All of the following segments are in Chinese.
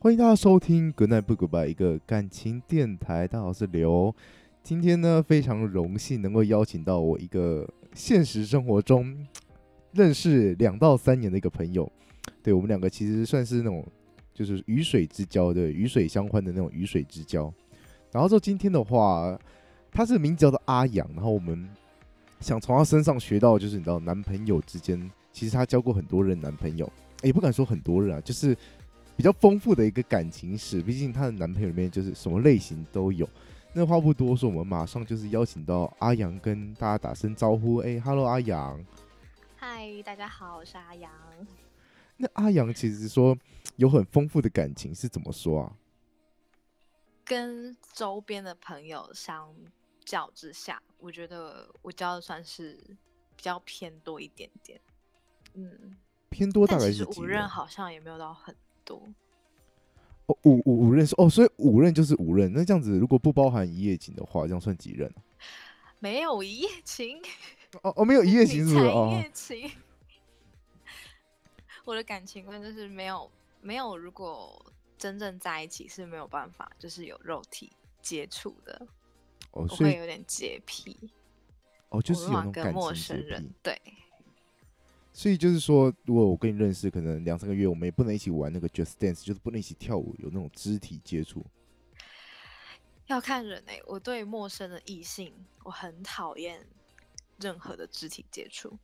欢迎大家收听《Good Night 不 Goodbye》一个感情电台。大家好，我是刘。今天呢，非常荣幸能够邀请到我一个现实生活中认识两到三年的一个朋友。对我们两个其实算是那种就是鱼水之交对鱼水相欢的那种鱼水之交。然后说今天的话，他是名字叫做阿阳，然后我们想从他身上学到，就是你知道男朋友之间，其实他交过很多任男朋友，也不敢说很多人啊，就是。比较丰富的一个感情史，毕竟她的男朋友里面就是什么类型都有。那话不多说，我们马上就是邀请到阿阳跟大家打声招呼。哎，Hello，阿阳。嗨，大家好，我是阿阳。那阿阳其实说有很丰富的感情，是怎么说啊？跟周边的朋友相较之下，我觉得我交的算是比较偏多一点点。嗯，偏多大概是五任，好像也没有到很。多哦，五五五任是哦，所以五任就是五任。那这样子，如果不包含一夜情的话，这样算几任？没有一夜情哦哦，没有一夜情是不是？一夜情。我的感情观就是没有没有，如果真正在一起是没有办法，就是有肉体接触的。哦，所以有点洁癖。哦，就是有那种跟陌生人对。所以就是说，如果我跟你认识，可能两三个月，我们也不能一起玩那个 Just Dance，就是不能一起跳舞，有那种肢体接触。要看人哎，我对陌生的异性，我很讨厌任何的肢体接触。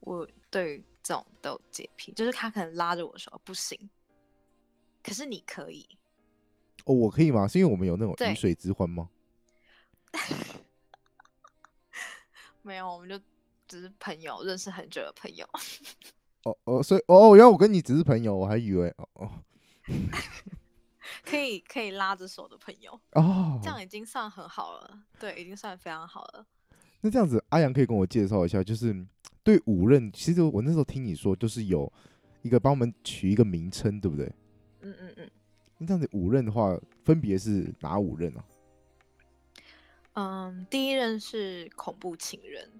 我对这种都有洁癖，就是他可能拉着我说不行，可是你可以。哦，我可以吗？是因为我们有那种鱼水之欢吗？没有，我们就。只是朋友，认识很久的朋友。哦哦，所以哦，原来我跟你只是朋友，我还以为哦哦，可以可以拉着手的朋友哦，这样已经算很好了，对，已经算非常好了。那这样子，阿阳可以跟我介绍一下，就是对五任，其实我那时候听你说，就是有一个帮我们取一个名称，对不对？嗯嗯嗯。那这样子五任的话，分别是哪五任啊？嗯，第一任是恐怖情人。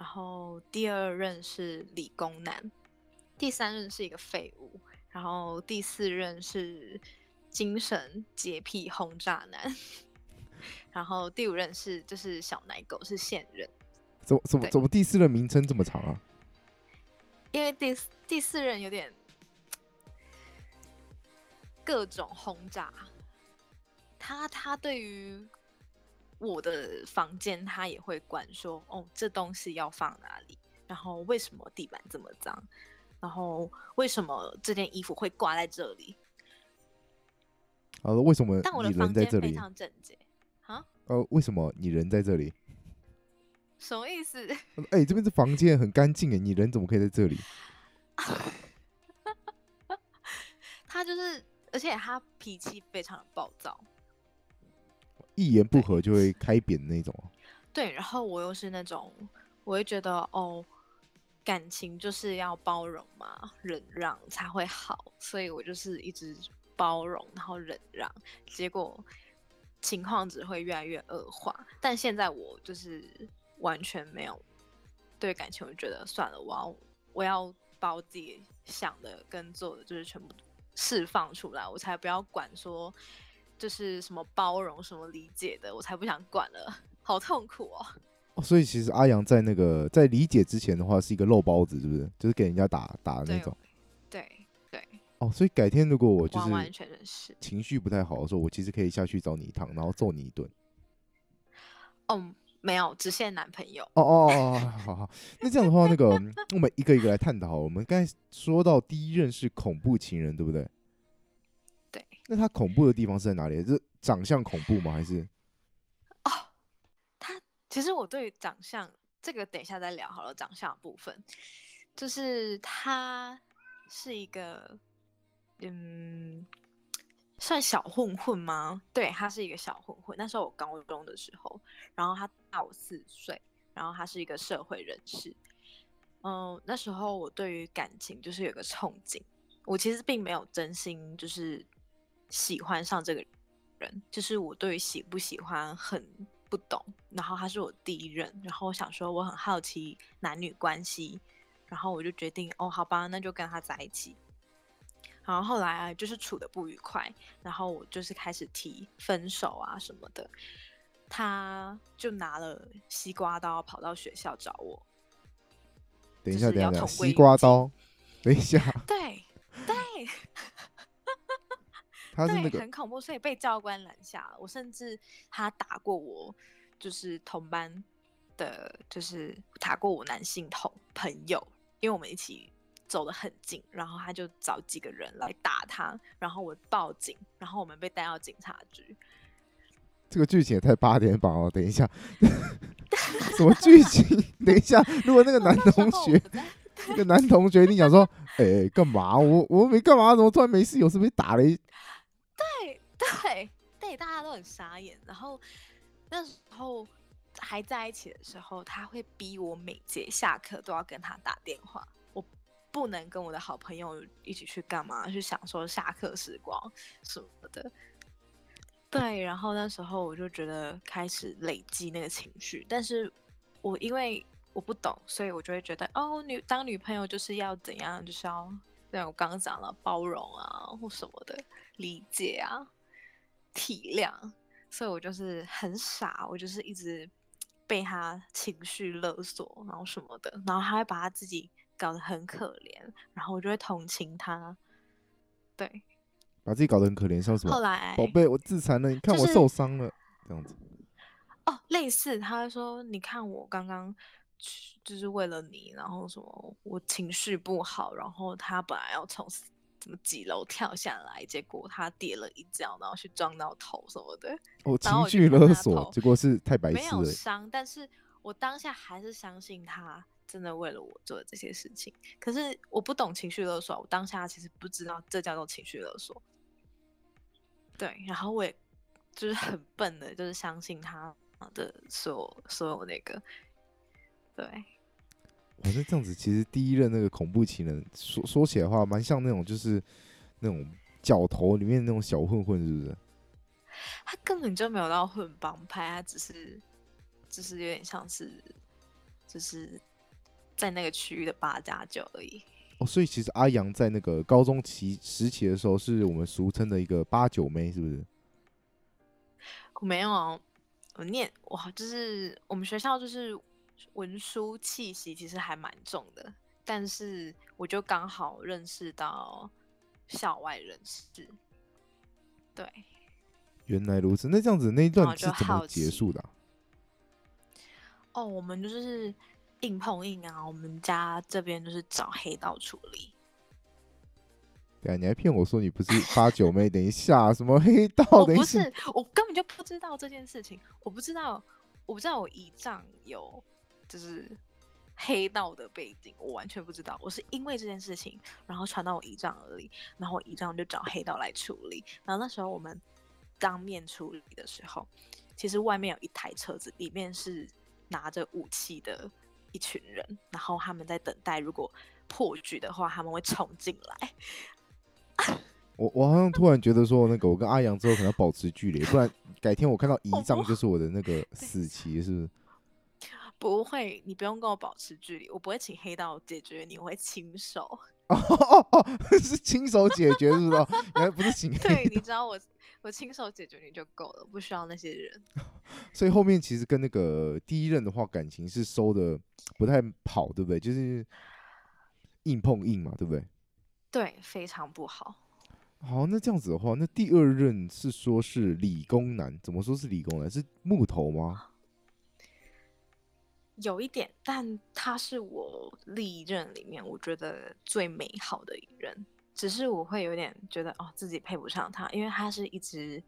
然后第二任是理工男，第三任是一个废物，然后第四任是精神洁癖轰炸男，然后第五任是就是小奶狗是现任。怎么怎么怎么第四任名称这么长啊？因为第第四任有点各种轰炸，他他对于。我的房间他也会管说，哦，这东西要放哪里？然后为什么地板这么脏？然后为什么这件衣服会挂在这里？呃，为什么？但我的房间非常整洁。啊？呃，为什么你人在这里？什么意思？哎，这边是房间很干净哎，你人怎么可以在这里？他就是，而且他脾气非常的暴躁。一言不合就会开扁那种。对，然后我又是那种，我会觉得哦，感情就是要包容嘛，忍让才会好，所以我就是一直包容，然后忍让，结果情况只会越来越恶化。但现在我就是完全没有对感情，我觉得算了，我要我要把我自己想的跟做的，就是全部释放出来，我才不要管说。就是什么包容、什么理解的，我才不想管了，好痛苦哦。哦，所以其实阿阳在那个在理解之前的话，是一个肉包子，是不是？就是给人家打打那种。对对。哦，所以改天如果我就是完全是情绪不太好的时候，我其实可以下去找你一趟，然后揍你一顿。哦，没有，只限男朋友。哦哦哦，好好。那这样的话，那个 我们一个一个来探讨。我们刚才说到第一任是恐怖情人，对不对？那他恐怖的地方是在哪里？是长相恐怖吗？还是？哦，他其实我对长相这个等一下再聊好了。长相部分，就是他是一个，嗯，算小混混吗？对他是一个小混混。那时候我高中的时候，然后他大我四岁，然后他是一个社会人士。嗯，那时候我对于感情就是有个憧憬，我其实并没有真心就是。喜欢上这个人，就是我对于喜不喜欢很不懂。然后他是我第一任，然后我想说我很好奇男女关系，然后我就决定哦，好吧，那就跟他在一起。然然后后来啊，就是处的不愉快，然后我就是开始提分手啊什么的，他就拿了西瓜刀跑到学校找我。等一下，就是等一下，西瓜刀，等一下，对对对，他是那个很恐怖，所以被教官拦下了。我甚至他打过我，就是同班的，就是打过我男性同朋友，因为我们一起走得很近，然后他就找几个人来打他，然后我报警，然后我们被带到警察局。这个剧情也太八点档了。等一下，什么剧情？等一下，如果那个男同学那个男同学你想说，哎、干嘛？我我没干嘛，怎么突然没事？有事被打了一？对对，大家都很傻眼。然后那时候还在一起的时候，他会逼我每节下课都要跟他打电话，我不能跟我的好朋友一起去干嘛，去享受下课时光什么的。对，然后那时候我就觉得开始累积那个情绪，但是我因为我不懂，所以我就会觉得哦，女当女朋友就是要怎样，就是要像我刚刚讲了包容啊或什么的，理解啊，体谅，所以我就是很傻，我就是一直被他情绪勒索，然后什么的，然后他会把他自己搞得很可怜，然后我就会同情他。对，把自己搞得很可怜，像什么？后来宝贝，我自残了，你看我受伤了，这样子。哦，类似他会说，你看我刚刚就是为了你，然后什么我情绪不好，然后他本来要从什么几楼跳下来，结果他跌了一跤，然后去撞到头什么的，我 然后情绪勒索，结果是太白没有。伤，但是我当下还是相信他真的为了我做的这些事情。可是我不懂情绪勒索，我当下其实不知道这叫做情绪勒索。对，然后我也就是很笨的，就是相信他的所有所有那个，对，哇，那这样子，其实第一任那个恐怖情人，说说起来的话，蛮像那种就是那种角头里面那种小混混，是不是？他根本就没有到混帮派，他只是就是有点像是就是在那个区域的八加九而已。哦，所以其实阿阳在那个高中期时期的时候，是我们俗称的一个八九妹，是不是？我没有啊，我念哇，就是我们学校就是文书气息其实还蛮重的，但是我就刚好认识到校外人士，对，原来如此，那这样子那一段是怎么结束的啊、哦，我们就是硬碰硬啊，我们家这边就是找黑道处理，对啊，你还骗我说你不是八九 妹？等一下，什么黑道？我不是，我根本就不知道这件事情，我不知道，我不知道我姨丈有就是黑道的背景，我完全不知道。我是因为这件事情，然后传到我姨丈耳里，然后我姨丈就找黑道来处理。然后那时候我们当面处理的时候，其实外面有一台车子，里面是拿着武器的一群人，然后他们在等待，如果破局的话，他们会冲进来。我我好像突然觉得说，那个我跟阿阳之后可能要保持距离，不然改天我看到 姨我不丈就是我的那个 死期，是不是？不会，你不用跟我保持距离，我不会请黑道解决你，我会亲手。哦 哦哦，是亲手解决，是不不是请对，你知道我我亲手解决你就够了，不需要那些人。所以后面其实跟那个第一任的话，感情是收的不太好，对不对？就是硬碰硬嘛，对不对？对，非常不好。好，那这样子的话，那第二任是说是理工男，怎么说是理工男？是木头吗？有一点，但他是我历任里面我觉得最美好的一任，只是我会有点觉得哦自己配不上他，因为他是一直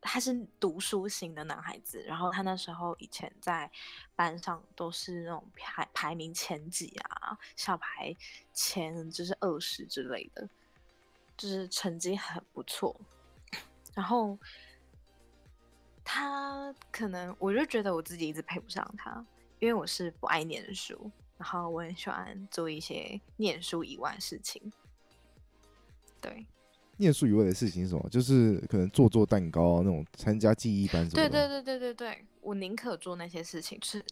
他是读书型的男孩子，然后他那时候以前在班上都是那种排排名前几啊，校排前就是二十之类的，就是成绩很不错，然后。他可能我就觉得我自己一直配不上他，因为我是不爱念书，然后我很喜欢做一些念书以外的事情。对，念书以外的事情是什么？就是可能做做蛋糕啊，那种参加记忆班什么的。对对对对对对，我宁可做那些事情，就是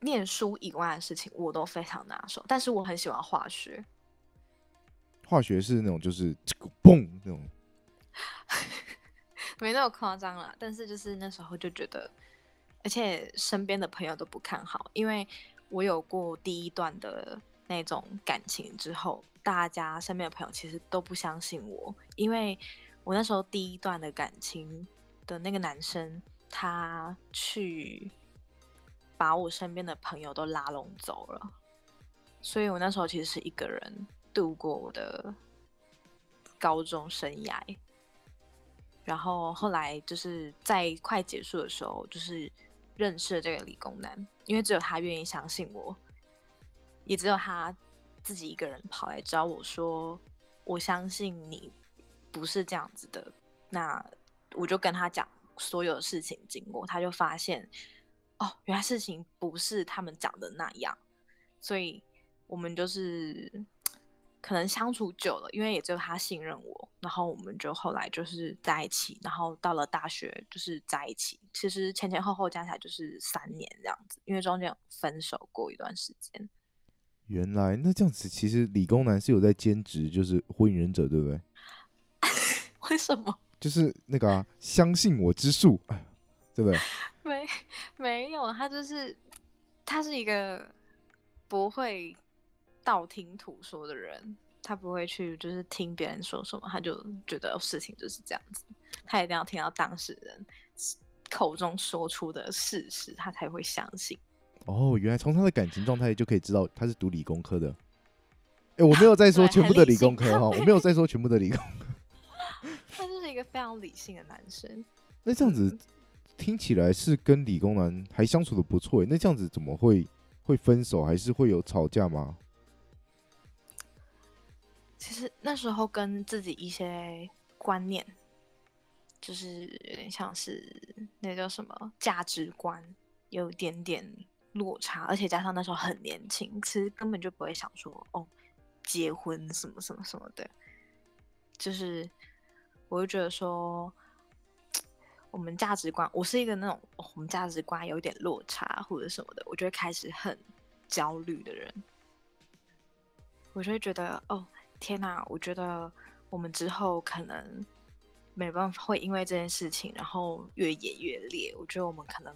念书以外的事情我都非常拿手。但是我很喜欢化学，化学是那种就是这个嘣那种，没那么夸张啦，但是就是那时候就觉得，而且身边的朋友都不看好，因为我有过第一段的那种感情之后，大家身边的朋友其实都不相信我，因为我那时候第一段的感情的那个男生，他去把我身边的朋友都拉拢走了，所以我那时候其实是一个人度过我的高中生涯。然后后来就是在快结束的时候，就是认识了这个理工男，因为只有他愿意相信我，也只有他自己一个人跑来找我说：“我相信你不是这样子的。”那我就跟他讲所有的事情经过，他就发现哦，原来事情不是他们讲的那样，所以我们就是。可能相处久了，因为也只有他信任我，然后我们就后来就是在一起，然后到了大学就是在一起。其实前前后后加起来就是三年这样子，因为中间有分手过一段时间。原来那这样子，其实理工男是有在兼职，就是火影忍者，对不对？为什么？就是那个、啊、相信我之术，哎 对不对？没没有，他就是他是一个不会道听途说的人，他不会去就是听别人说什么，他就觉得事情就是这样子，他一定要听到当事人口中说出的事实，他才会相信。哦，原来从他的感情状态就可以知道他是读理工科的。哎，我没有在说全部的理工科哈，我没有在说全部的理工。他就是一个非常理性的男生。那这样子嗯听起来是跟理工男还相处的不错耶，那这样子怎么会会分手，还是会有吵架吗？其实那时候跟自己一些观念，就是有点像是那叫什么价值观，有点点落差，而且加上那时候很年轻，其实根本就不会想说哦，结婚什么什么什么的，就是我就觉得说。我们价值观，我是一个那种、我们价值观有点落差或者什么的，我就会开始很焦虑的人。我就会觉得，哦，天哪！我觉得我们之后可能没办法，会因为这件事情，然后越演越烈。我觉得我们可能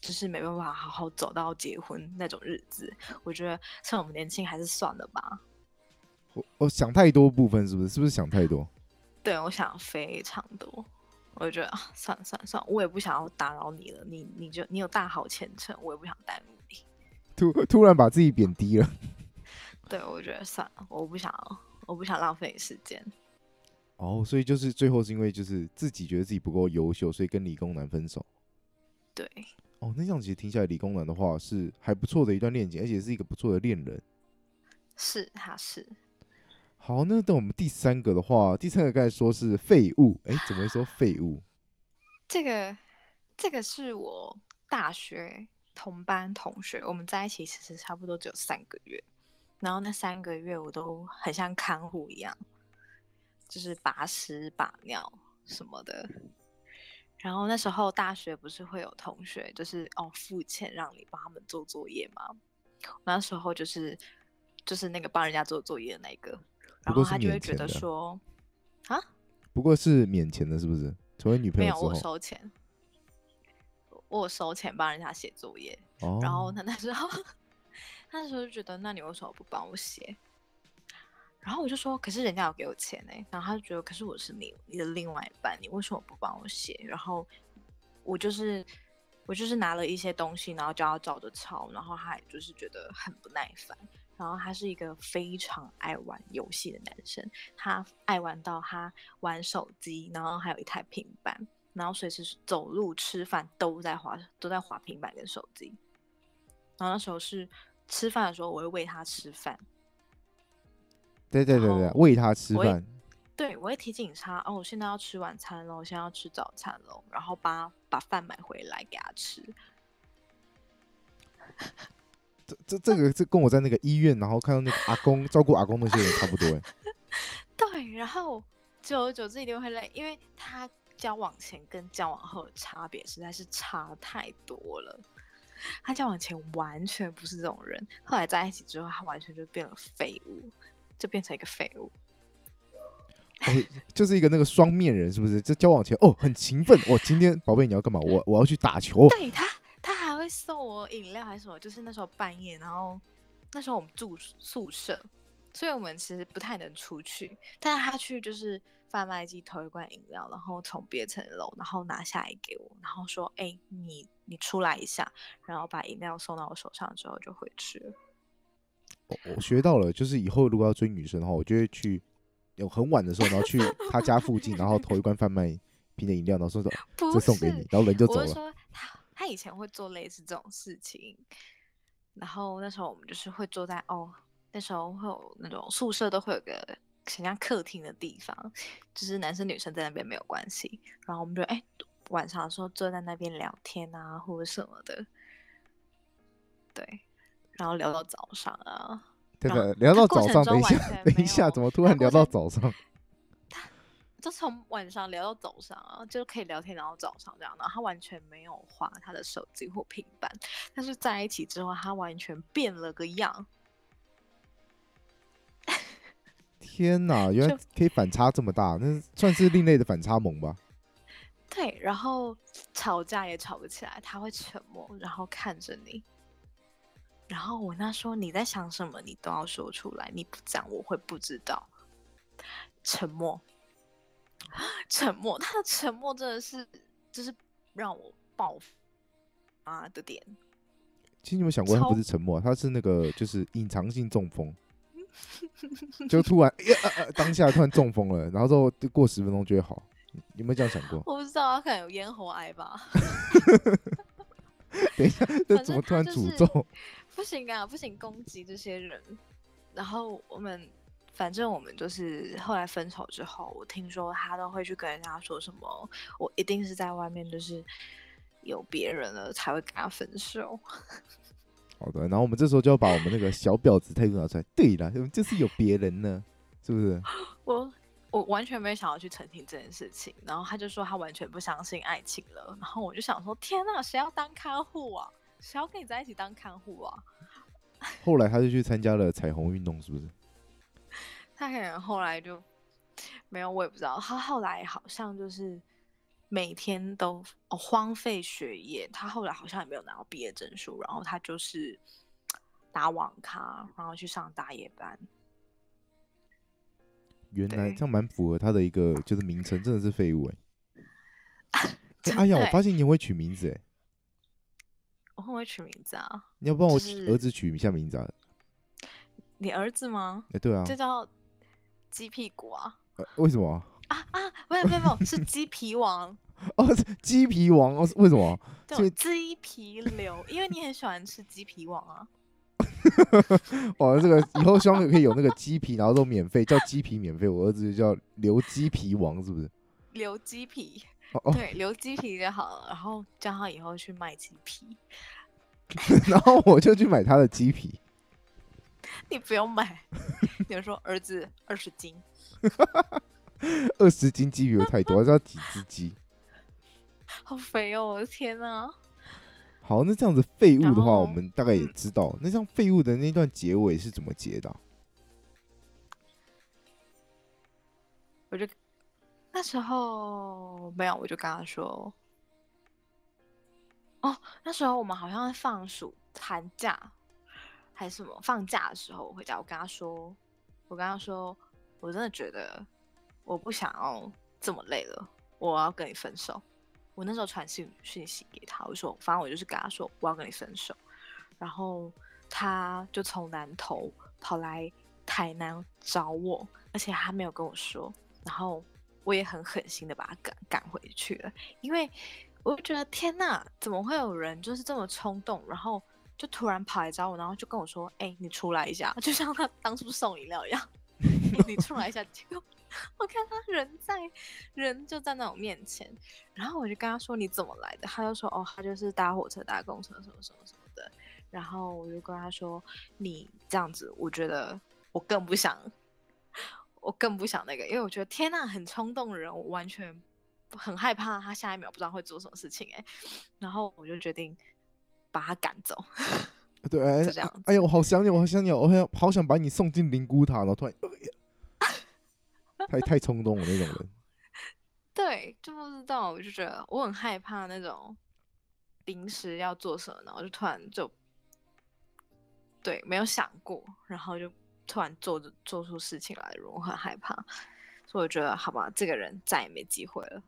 就是没办法好好走到结婚那种日子。我觉得趁我们年轻，还是算了吧。我我想太多部分是不是？是不是想太多？对我想非常多，我就觉得啊，算了算了算了，我也不想要打扰你了。你你就你有大好前程，我也不想耽误你。突突然把自己贬低了。对我觉得算了，我不想我不想浪费时间。哦，所以就是最后是因为就是自己觉得自己不够优秀，所以跟理工男分手。对，哦，那这样其实听起来，理工男的话是还不错的一段恋情，而且是一个不错的恋人。是他是。好，那等我们第三个的话，第三个刚才说是废物，哎，怎么会说废物？这个这个是我大学同班同学，我们在一起其实差不多只有三个月，然后那三个月我都很像看护一样，就是把屎把尿什么的。然后那时候大学不是会有同学就是哦付钱让你帮他们做作业吗？那时候就是就是那个帮人家做作业的那个，然后他就会觉得说啊不过是免钱的，是不是？成为女朋友没有我收钱，我收钱帮人家写作业，哦，然后他那时候，他那时候就觉得，那你为什么不帮我写？然后我就说，可是人家有给我钱呢、然后他就觉得，可是我是你你的另外一半，你为什么不帮我写？然后我就是我就是拿了一些东西，然后叫他照着抄，然后他也就是觉得很不耐烦。然后他是一个非常爱玩游戏的男生，他爱玩到他玩手机，然后还有一台平板，然后随时走路、吃饭都在滑都在滑平板跟手机。然后那时候是吃饭的时候，我会喂他吃饭，对对对对，喂他吃饭，对我会提醒他哦，我现在要吃晚餐喽，我现在要吃早餐喽，然后把把饭买回来给他吃。这这这个这跟我在那个医院，然后看到那个阿公照顾阿公那些人差不多哎。对，然后久而久之一定会累，因为他交往前跟交往后的差别实在是差太多了。他交往前完全不是这种人，后来在一起之后，他完全就变了废物，就变成一个废物。哎，就是一个那个双面人，是不是？这交往前哦很勤奋，我今天宝贝你要干嘛？我我要去打球。对他，他还会送我饮料还是什么？就是那时候半夜，然后那时候我们住宿舍，所以我们其实不太能出去。但是他去就是贩卖机偷一罐饮料，然后从别层楼然后拿下来给我，然后说：“哎，你你出来一下。”然后把饮料送到我手上之后就回去了。我我学到了，就是以后如果要追女生的话，我就会去。有很晚的时候，然后去 他家附近，然后投一罐贩卖瓶的饮料，然后说说这送给你，然后人就走了。说他他以前会做类似这种事情，然后那时候我们就是会坐在哦，那时候会有那种宿舍都会有个很像客厅的地方，就是男生女生在那边没有关系，然后我们就哎晚上的时候坐在那边聊天啊或者什么的，对，然后聊到早上啊。对的，聊到早上，等一下，等一下，怎么突然聊到早上？他 就从晚上聊到早上啊，就可以聊天聊到早上这样的。他完全没有划他的手机或平板，但是在一起之后，他完全变了个样。天哪，原来可以反差这么大，那算是另类的反差萌吧？对，然后吵架也吵不起来，他会沉默，然后看着你。然后我那说你在想什么，你都要说出来，你不讲我会不知道。沉默，沉默，他的沉默真的是就是让我爆啊的点。其实你有想过，他不是沉默，他是那个就是隐藏性中风，就突然当下突然中风了，然后之后过十分钟就会好。有没有这样想过？我不知道，他可能有咽喉癌吧。等一下，这怎么突然诅咒？不行啊，不行攻击这些人。然后我们，反正我们就是后来分手之后，我听说他都会去跟人家说什么，我一定是在外面就是有别人了才会跟他分手。好的，然后我们这时候就要把我们那个小婊子态度拿出来。对了，就是有别人呢，是不是？我我完全没想要去澄清这件事情。然后他就说他完全不相信爱情了。然后我就想说，天哪，谁要当看护啊？谁要跟你在一起当看护啊？后来他就去参加了彩虹运动，是不是？他可能后来就没有，我也不知道。他后来好像就是每天都荒废学业。他后来好像也没有拿到毕业证书，然后他就是打网咖，然后去上大夜班。原来这样蛮符合他的一个就是名称，真的是废物 哎！哎呀，我发现你会取名字哎。我会不会取名字啊？你要帮我儿子取一下名字啊？你儿子吗？哎，对啊，这叫鸡屁股啊？为什么？啊啊！没有没有没有，是鸡皮王 哦，鸡皮王哦？为什么？就鸡皮流，因为你很喜欢吃鸡皮王啊。哇，这个以后希望可以有那个鸡皮，然后都免费，叫鸡皮免费。我儿子就叫刘鸡皮王，是不是？刘鸡皮。对，留鸡皮就好了，然后叫他以后去卖鸡皮，然后我就去买他的鸡皮。你不用买，比如说儿子二十斤，二十斤鸡皮太多，要几只鸡？好肥哦！我的天哪！好，那这样子废物的话，我们大概也知道，那像废物的那段结尾是怎么结的？我就。那时候没有，我就跟他说：“哦，那时候我们好像在放暑寒假还是什么放假的时候我回家，我跟他说，我跟他说，我真的觉得我不想要这么累了，我要跟你分手。我那时候传讯讯息给他，我说，反正我就是跟他说我要跟你分手，然后他就从南头跑来台南找我，而且他没有跟我说，然后。”我也很狠心的把他赶赶回去了，因为我觉得天呐，怎么会有人就是这么冲动，然后就突然跑来找我，然后就跟我说：“哎，你出来一下。”就像他当初送饮料一样，你出来一下。结果我看他人在，人就站在那我面前，然后我就跟他说：“你怎么来的？”他就说：“哦，他就是搭火车、搭公车什么什么什么的。”然后我就跟他说：“你这样子，我觉得我更不想。”我更不想那个，因为我觉得天呐，很冲动的人，我完全很害怕他下一秒不知道会做什么事情哎，然后我就决定把他赶走。对，这样。哎呀，我好想你，我好想你，我好想好想把你送进灵骨塔，然后突然，太太冲动了那种人。对，就不知道，我就觉得我很害怕那种临时要做什么，然后就突然就对没有想过，然后就突然做做出事情来，我很害怕。所以我觉得，好吧，这个人再也没机会了。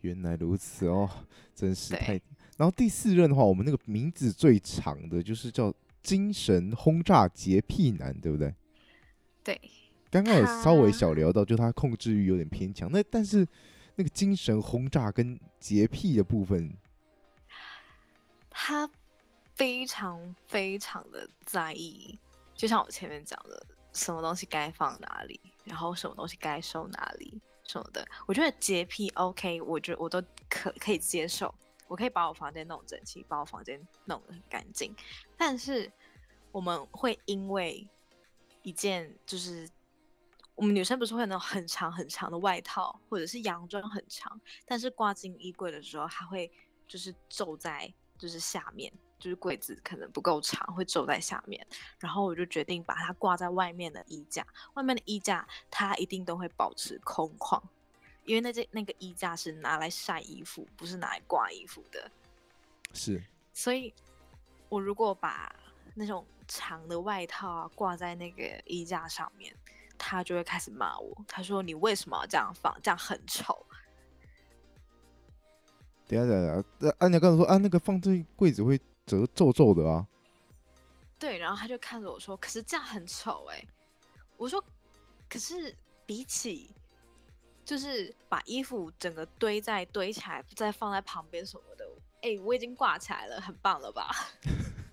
原来如此哦，真是太……然后第四任的话，我们那个名字最长的就是叫精神轰炸洁癖男，对不对？对，刚刚有稍微小聊到，就他控制欲有点偏强。那但是那个精神轰炸跟洁癖的部分，他非常非常的在意，就像我前面讲的，什么东西该放哪里，然后什么东西该收哪里什么的。我觉得洁癖 OK，我觉得我都可可以接受，我可以把我房间弄整齐，把我房间弄得很干净。但是我们会因为一件就是。我们女生不是会有那种很长很长的外套，或者是洋装很长，但是挂进衣柜的时候，它会就是皱在就是下面，就是柜子可能不够长，会皱在下面。然后我就决定把它挂在外面的衣架，外面的衣架它一定都会保持空旷，因为那件那个衣架是拿来晒衣服，不是拿来挂衣服的。是所以，我如果把那种长的外套啊挂在那个衣架上面，他就会开始骂我。他说：“你为什么要这样放？这样很丑。等一下等一下，那安妮刚才说啊，那个放这柜子会折皱皱的啊。”对，然后他就看着我说：“可是这样很丑哎、我说：“可是比起就是把衣服整个堆在堆起来，再放在旁边什么的，哎、我已经挂起来了，很棒了吧？”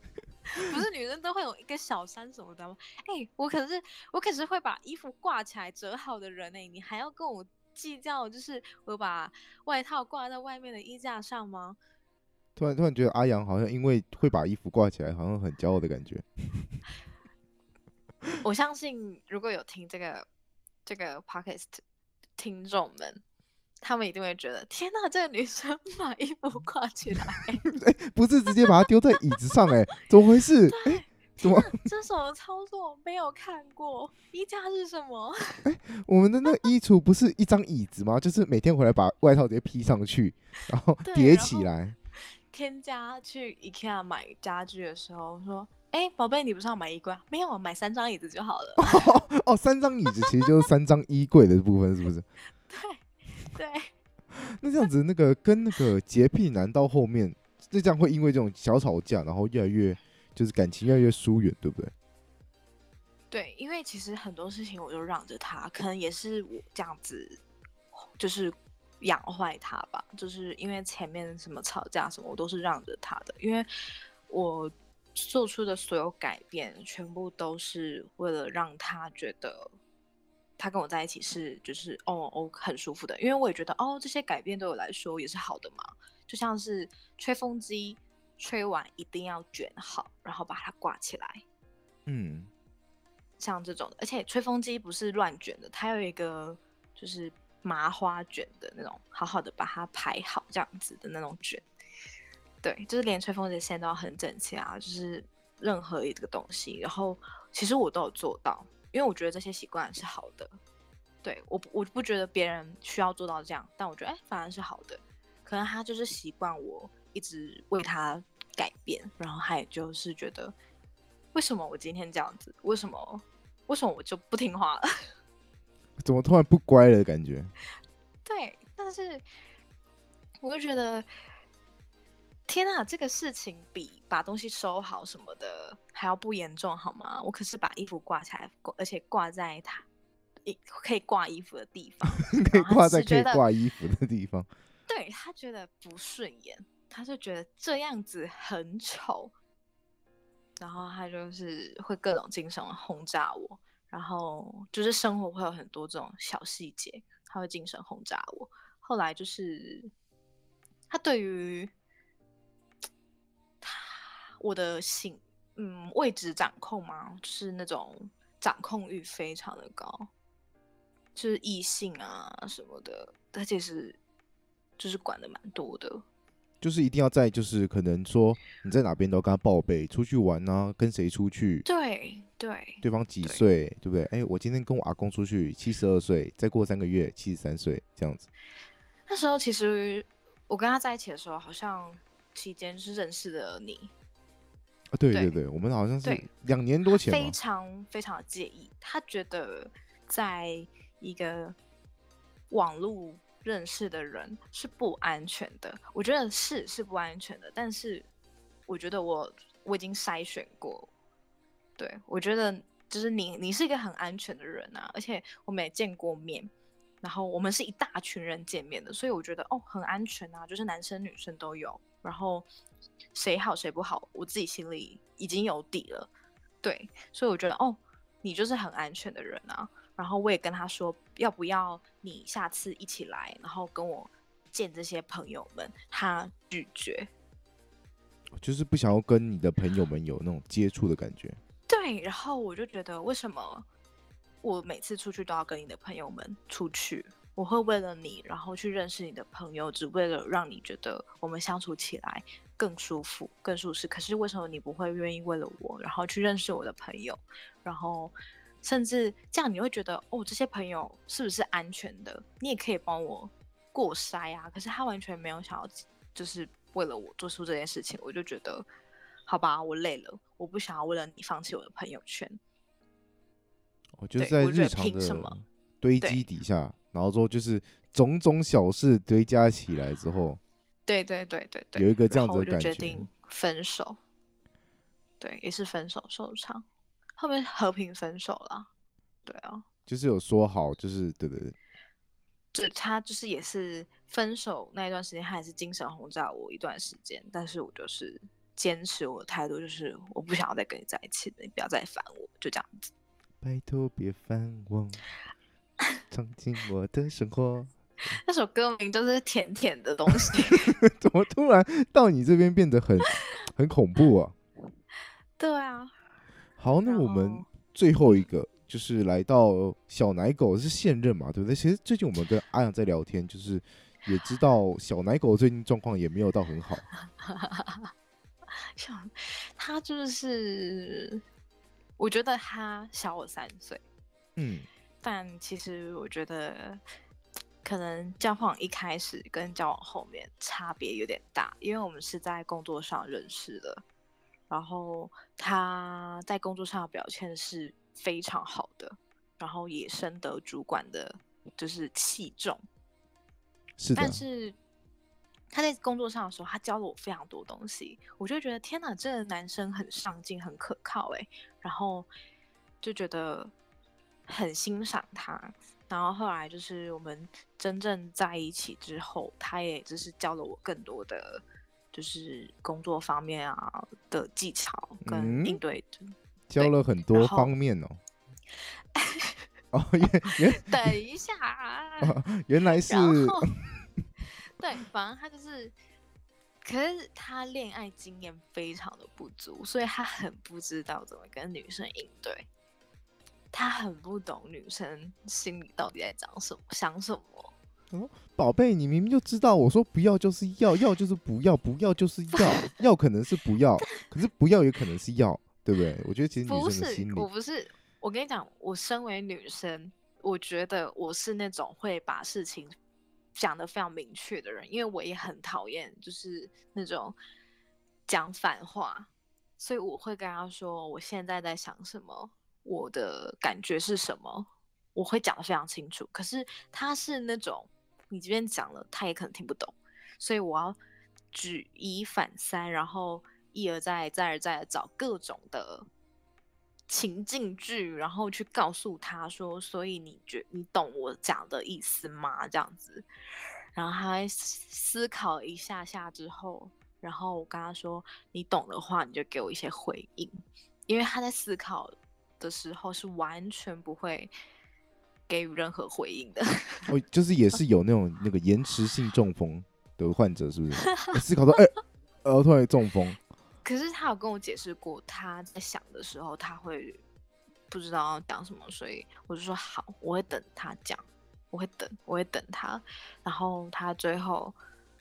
不是女生都会有一个小山什么的吗？哎、我可是我可是会把衣服挂起来折好的人哎、你还要跟我计较，就是我把外套挂在外面的衣架上吗？突然突然觉得阿阳好像因为会把衣服挂起来，好像很骄傲的感觉。我相信如果有听这个这个 podcast 听众们，他们一定会觉得天呐，这个女生 把衣服挂起来，不是直接把它丢在椅子上、哎，怎么回事？哎、怎么 这什么操作没有看过？衣架是什么？我们的那个衣橱不是一张椅子吗？就是每天回来把外套直接披上去，然后叠起来。添加去 IKEA 买家具的时候说：“哎、宝贝，你不是要买衣柜啊？没有，买三张椅子就好了。哦，三张椅子其实就是三张衣柜的部分，是不是？对对，那这样子，那个跟那个洁癖男到后面，那这样会因为这种小吵架，然后越来越就是感情越来越疏远，对不对？对，因为其实很多事情我就让着他，可能也是我这样子，就是养坏他吧。就是因为前面什么吵架什么，我都是让着他的，因为我做出的所有改变，全部都是为了让他觉得他跟我在一起是就是哦哦很舒服的，因为我也觉得哦这些改变对我来说也是好的嘛，就像是吹风机吹完一定要卷好，然后把它挂起来。嗯，像这种的，而且吹风机不是乱卷的，它有一个就是麻花卷的那种，好好的把它排好这样子的那种卷。对，就是连吹风机的线都要很整齐啊，就是任何一个东西，然后其实我都有做到，因为我觉得这些习惯是好的。对，我我不觉得别人需要做到这样，但我觉得哎，反而是好的。可能他就是习惯我一直为他改变，然后他也就是觉得，为什么我今天这样子？为什么为什么我就不听话了？怎么突然不乖了的感觉？对，但是我就觉得，天啊，这个事情比把东西收好什么的还要不严重好吗？我可是把衣服挂起来，而且挂在它可以挂衣服的地方，可以挂在可以挂衣服的地方。对他觉得不顺眼，他就觉得这样子很丑，然后他就是会各种精神轰炸我，然后就是生活会有很多这种小细节，他会精神轰炸我。后来就是他对于他我的性嗯位置掌控嘛，就是那种掌控欲非常的高，就是异性啊什么的，他其实就是管的蛮多的。就是一定要在，就是可能说你在哪边都要跟他报备，出去玩啊，跟谁出去，对对对方几岁，对不对？哎，我今天跟我阿公出去，七十二岁，再过三个月七十三岁，这样子。那时候其实我跟他在一起的时候，好像期间是认识的你，啊，对对对对，我们好像是两年多前非。常非常的介意，他觉得在一个网络认识的人是不安全的。我觉得是是不安全的，但是我觉得我我已经筛选过，对我觉得就是你你是一个很安全的人啊，而且我们也见过面。然后我们是一大群人见面的，所以我觉得哦很安全啊，就是男生女生都有，然后谁好谁不好，我自己心里已经有底了。对，所以我觉得哦，你就是很安全的人啊。然后我也跟他说，要不要你下次一起来，然后跟我见这些朋友们。他拒绝。就是不想要跟你的朋友们有那种接触的感觉。对，然后我就觉得，为什么我每次出去都要跟你的朋友们出去？我会为了你，然后去认识你的朋友，只为了让你觉得我们相处起来更舒服、更舒适。可是为什么你不会愿意为了我，然后去认识我的朋友，然后甚至这样你会觉得哦，这些朋友是不是安全的？你也可以帮我过筛啊。可是他完全没有想要，就是为了我做出这件事情，我就觉得好吧，我累了，我不想要为了你放弃我的朋友圈。我就在日常的凭什么堆积底下，然后之后就是种种小事堆加起来之后，对对对对对，有一个这样子的感觉决定分手。对，也是分手收场，后面和平分手了。对啊，就是有说好，就是对对对，就他就是也是分手那一段时间，他也是精神轰炸我一段时间，但是我就是坚持我的态度，就是我不想要再跟你在一起了，你不要再烦我，就这样子。拜托别烦我，闯进我的生活。那首歌名就是甜甜的东西。怎么突然到你这边变得很很恐怖啊？对啊，好，那我们最后一个就是来到小奶狗是现任嘛，对不对？其实最近我们跟阿阳在聊天，就是也知道小奶狗最近状况也没有到很好。像他就是，我觉得他小我三岁，嗯，但其实我觉得可能交往一开始跟交往后面差别有点大，因为我们是在工作上认识的，然后他在工作上的表现是非常好的，然后也深得主管的就是器重，是但，是他在工作上的时候，他教了我非常多东西，我就觉得天哪，这个男生很上进，很可靠哎，然后就觉得很欣赏他。然后后来就是我们真正在一起之后，他也就是教了我更多的就是工作方面啊的技巧跟嗯应对的。教了很多方面哦。哦，原原 等一下啊，原来是对，反正他就是，可是他恋爱经验非常的不足，所以他很不知道怎么跟女生应对，他很不懂女生心里到底在讲什么，想什么。宝贝，你明明就知道，我说不要就是要，要就是不要，不要就是要，要可能是不要，可是不要也可能是要，对不对？我觉得其实不是女生的心，理，我不是，我跟你讲，我身为女生，我觉得我是那种会把事情讲得非常明确的人，因为我也很讨厌就是那种讲反话，所以我会跟他说我现在在想什么，我的感觉是什么，我会讲得非常清楚。可是他是那种你即便讲了，他也可能听不懂，所以我要举一反三，然后一而再、再而再的找各种的情境剧，然后去告诉他说，所以你觉你懂我讲的意思吗？这样子，然后他思考一下下之后，然后我跟他说，你懂的话，你就给我一些回应，因为他在思考的时候是完全不会给予任何回应的。哦，就是也是有那种那个延迟性中风的患者，是不是？欸 思考说，哎、呃，突然中风，可是他有跟我解释过，他在想的时候他会不知道讲什么，所以我就说好，我会等他讲，我会等，我会等他，然后他最后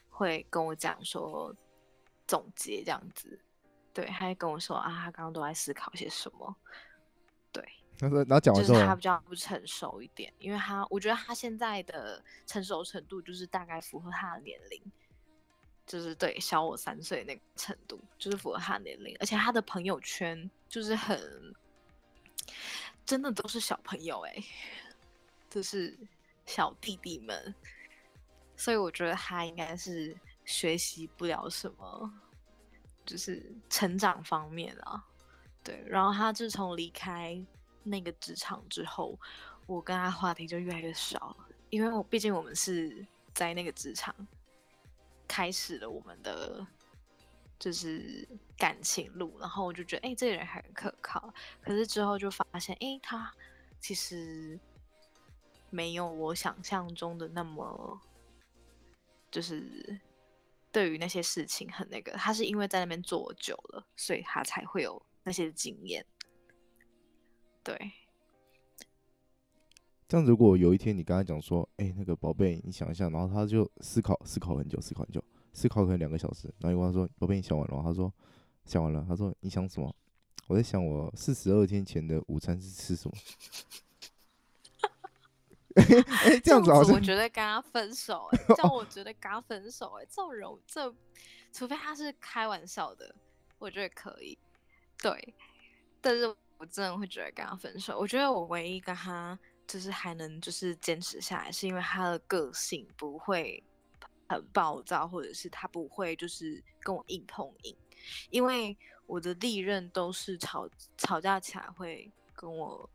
会跟我讲说总结这样子，对，他会跟我说啊，他刚刚都在思考些什么，他说，然后讲就是完之后呢，他比较不成熟一点，因为他我觉得他现在的成熟程度就是大概符合他的年龄，就是对小我三岁那个程度，就是符合他的年龄，而且他的朋友圈就是很真的都是小朋友哎、就是小弟弟们，所以我觉得他应该是学习不了什么，就是成长方面啊。对，然后他自从离开那个职场之后，我跟他话题就越来越少了，因为我毕竟我们是在那个职场开始了我们的就是感情路，然后我就觉得，哎、这个人很可靠。可是之后就发现，哎、他其实没有我想象中的那么，就是对于那些事情很那个。他是因为在那边做久了，所以他才会有那些经验。对，这样如果有一天你跟他讲说，哎、那个宝贝，你想一下，然后他就思考思考很久，思考很久，思考可能两个小时，然后你问他说，宝贝，你想完了吗？他说想完了。他说你想什么？我在想我四十二天前的午餐是吃什么。哎、这样子我觉得跟他分手、欸，这样我觉得跟他分手、哎，这种人这，除非他是开玩笑的，我觉得可以，对，但是我真的会觉得跟他分手。我觉得我唯一跟他就是还能就是坚持下来，是因为他的个性不会很暴躁，或者是他不会就是跟我硬碰硬，因为我的历任都是吵吵架起来会跟我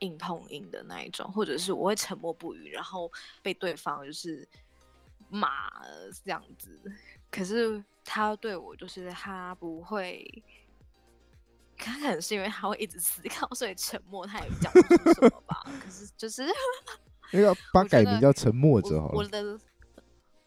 硬碰硬的那一种，或者是我会沉默不语，然后被对方就是骂这样子。可是他对我就是他不会，他可能是因为他会一直思考，所以沉默他也讲不出什么吧。可是就是 那个把我觉得改名叫沉默者好了，我我的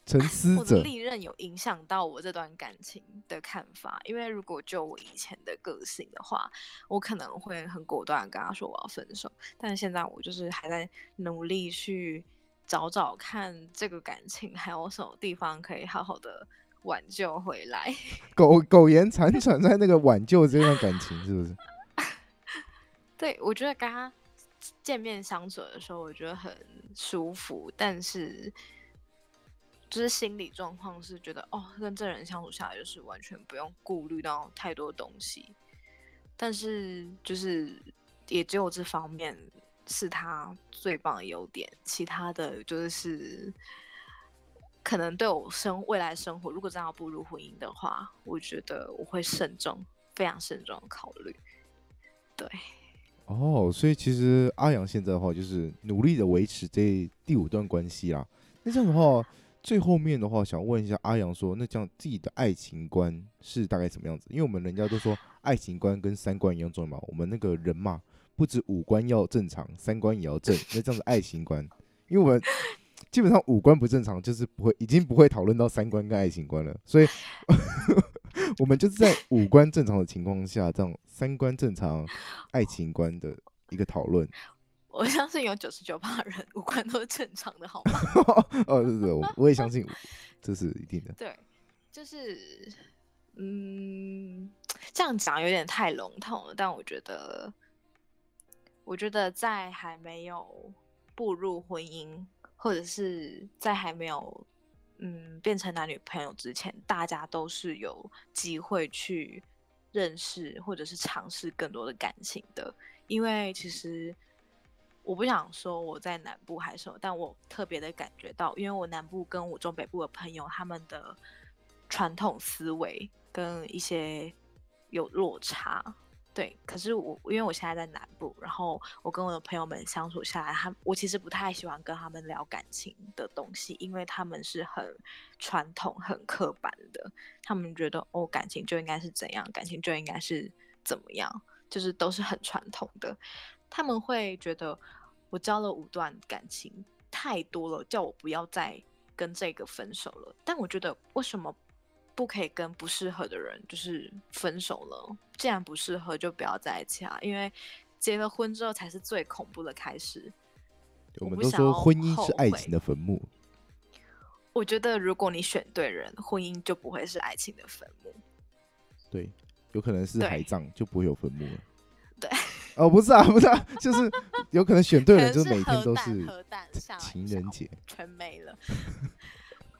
沉思我的者。历任有影响到我这段感情的看法，因为如果就我以前的个性的话，我可能会很果断跟他说我要分手，但是现在我就是还在努力去找找看这个感情还有什么地方可以好好的挽救回来。苟苟延残喘在那个挽救这段感情，是不是？对我觉得跟他见面相处的时候，我觉得很舒服，但是。就是心理状况是觉得哦，跟这人相处下来就是完全不用顾虑到太多东西，但是就是也只有这方面是他最棒的优点，其他的就是可能对我生未来生活，如果真的要步入婚姻的话，我觉得我会慎重，非常慎重考虑。对，哦，所以其实阿阳现在的话，就是努力的维持这第五段关系啦。那这样的话，最后面的话，想问一下阿阳说，那这样自己的爱情观是大概什么样子？因为我们人家都说爱情观跟三观一样重要嘛，我们那个人嘛，不止五官要正常，三观也要正。那这样子爱情观，因为我们基本上五官不正常，就是不会，已经不会讨论到三观跟爱情观了。所以，我们就是在五官正常的情况下，这样三观正常、爱情观的一个讨论。我相信有九十九趴人五官都是正常的，好吗？哦，对对对，我我也相信这是一定的。对，就是，嗯，这样讲有点太笼统了，但我觉得，我觉得在还没有步入婚姻，或者是在还没有嗯变成男女朋友之前，大家都是有机会去认识或者是尝试更多的感情的，因为其实。我不想说我在南部还是但我特别的感觉到，因为我南部跟我中北部的朋友，他们的传统思维跟一些有落差。对，可是我因为我现在在南部，然后我跟我的朋友们相处下来，他我其实不太喜欢跟他们聊感情的东西，因为他们是很传统、很刻板的，他们觉得哦，感情就应该是怎样，感情就应该是怎么样，就是都是很传统的。他们会觉得我交了五段感情太多了，叫我不要再跟这个分手了。但我觉得为什么不可以跟不适合的人就是分手了？既然不适合，就不要在一起啊！因为结了婚之后才是最恐怖的开始。我们都说婚姻是爱情的坟墓，我觉得如果你选对人，婚姻就不会是爱情的坟墓。对，有可能是海葬，就不会有坟墓了。对，哦，不是啊，不是啊，就是 有可能选对人，就是每天都是情人节，全没了。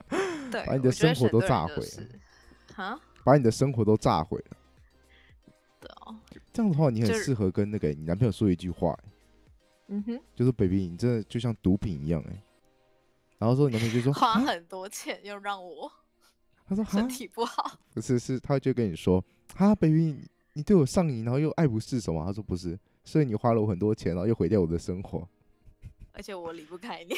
对，把你的生活都炸毁把你的生活都炸毁了。对哦，这样的话，你很适合跟那个你男朋友说一句话、欸嗯哼，就是 baby，你真的就像毒品一样哎、然后说你男朋友就说，啊花很多钱又让我他说哈身，体不好，不是是，他就跟你说，哈，baby，你你对我上瘾，然后又爱不释手嘛。他说不是，所以你花了我很多钱，然后又毁掉我的生活。而且我离不开你。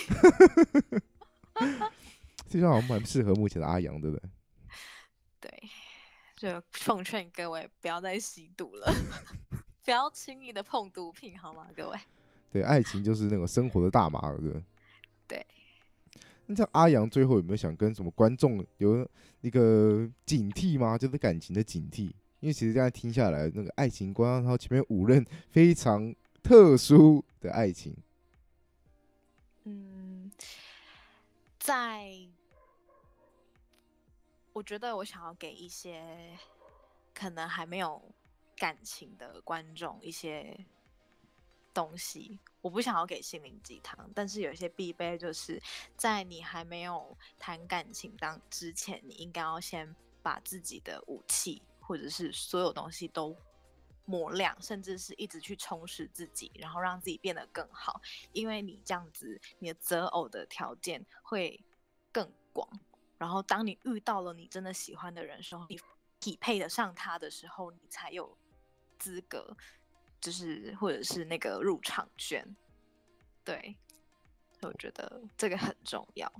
这句话好像蛮适合目前的阿阳，对不？对，就奉劝各位不要再吸毒了，不要轻易的碰毒品，好吗？各位。对，爱情就是那个生活的大麻，对不对？对。那这阿阳最后有没有想跟什么观众有一个警惕吗？就是感情的警惕，因为其实这样听下来，那个爱情观，然后前面五任非常特殊的爱情，嗯，在我觉得我想要给一些可能还没有感情的观众一些东西。我不想要给心灵鸡汤，但是有一些必备，就是在你还没有谈感情当之前，你应该要先把自己的武器或者是所有东西都磨亮，甚至是一直去充实自己，然后让自己变得更好。因为你这样子，你的择偶的条件会更广。然后，当你遇到了你真的喜欢的人的时候，你匹配得上他的时候，你才有资格，就是或者是那个入场券。对，我觉得这个很重要。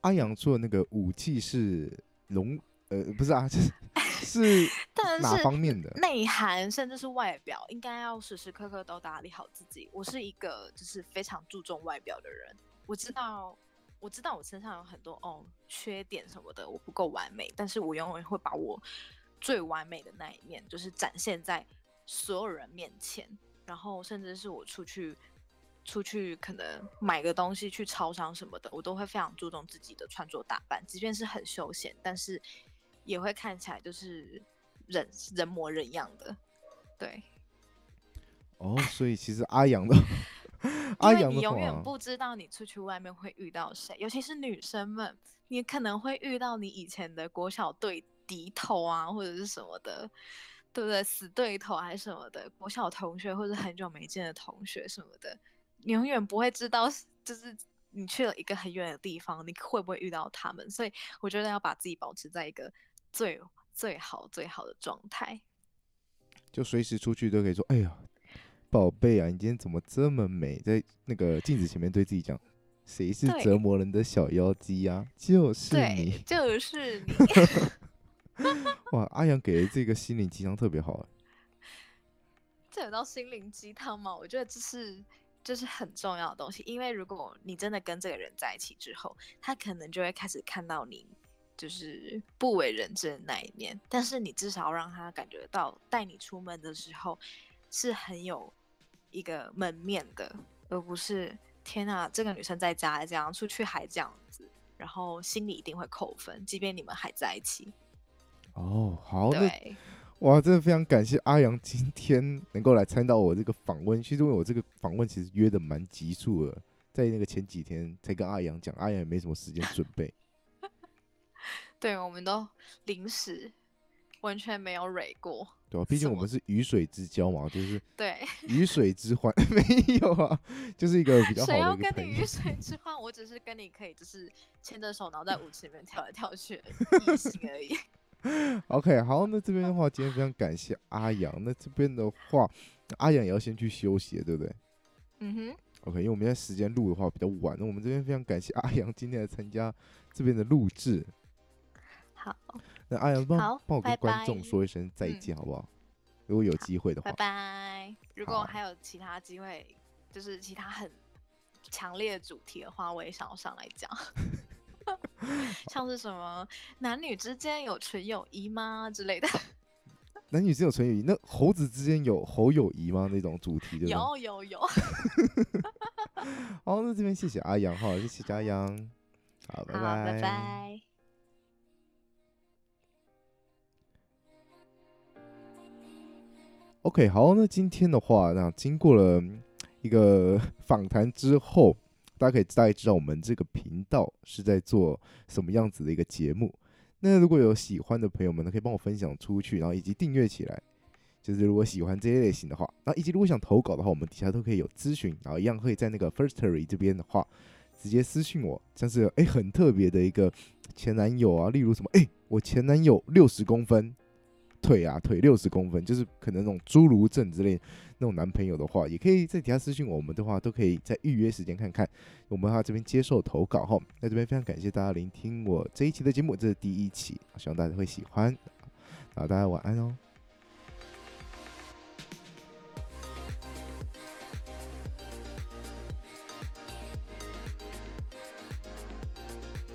阿阳做那个武器是龙，呃，不是啊，就 是 是哪方面的？内涵甚至是外表，应该要时时刻刻都打理好自己。我是一个就是非常注重外表的人，我知道，我知道我身上有很多哦缺点什么的，我不够完美，但是我永远会把我最完美的那一面，就是展现在所有人面前，然后甚至是我出去。出去可能买个东西，去超商什么的，我都会非常注重自己的穿着打扮，即便是很休闲，但是也会看起来就是人人模人样的，对，哦，所以其实阿阳的因为你永远，不知道你出去外面会遇到谁，尤其是女生们，你可能会遇到你以前的国小对敌头啊，或者是什么的，对不对？死对头还是什么的，国小同学或者很久没见的同学什么的，你永远不会知道，就是你去了一个很远的地方，你会不会遇到他们？所以我觉得要把自己保持在一个最最好最好的状态。就随时出去都可以说，哎呀，宝贝啊，你今天怎么这么美？在那个镜子前面对自己讲，谁是折磨人的小妖姬呀、就是你，。就是你。哇，阿阳给的这个心灵鸡汤特别好啊。这有到心灵鸡汤吗？我觉得这是这是很重要的东西，因为如果你真的跟这个人在一起之后，他可能就会开始看到你就是不为人知的那一面，但是你至少要让他感觉到带你出门的时候是很有一个门面的，而不是天哪，这个女生在家这样，出去还这样子，然后心里一定会扣分，即便你们还在一起。哦，好的，对，哇，真的非常感谢阿阳今天能够来参到我这个访问。其实因为我这个访问其实约的蛮急促的，在那个前几天才跟阿阳讲，阿阳也没什么时间准备。对，我们都临时完全没有蕊过。对吧、毕竟我们是鱼水之交嘛，就是对，鱼水之欢，没有啊，就是一个比较好谁要的一个朋友跟你鱼。水之欢？我只是跟你可以就是牵着手，然后在舞池里面跳来跳去的 异性而已。OK，好，那这边的话，今天非常感谢阿阳。那这边的话，阿阳也要先去休息，对不对嗯哼，？OK，因为我们现在时间录的话比较晚，那我们这边非常感谢阿阳今天来参加这边的录制。好，那阿阳帮帮我跟拜观众说一声再嗯见，好不好？如果有机会的拜话，拜拜。如果好还有其他机会，就是其他很强烈的主题的话，我也想要上来讲。像是什么男女之间有纯友谊吗之类的，男女之间有纯友谊，那猴子之间有猴友谊吗？那种主题对不对？有有有。好，那这边谢谢阿阳哈，谢谢阿阳，好，拜拜，拜拜。OK，好，那今天的话，那经过了一个 访谈之后，大家可以大概知道我们这个频道是在做什么样子的一个节目。那如果有喜欢的朋友们呢，可以帮我分享出去，然后以及订阅起来。就是如果喜欢这些类型的话，那以及如果想投稿的话，我们底下都可以有咨询，然后一样可以在那个 Firstory 这边的话，直接私信我，像是哎很特别的一个前男友啊，例如什么哎我前男友六十公分腿啊腿六十公分，就是可能那种侏儒症之类那种男朋友的话，也可以在底下私信我们的话，都可以在预约时间看看，我们的话这边接受投稿哈。那这边非常感谢大家聆听我这一期的节目，这是第一期，希望大家会喜欢，好，大家晚安哦。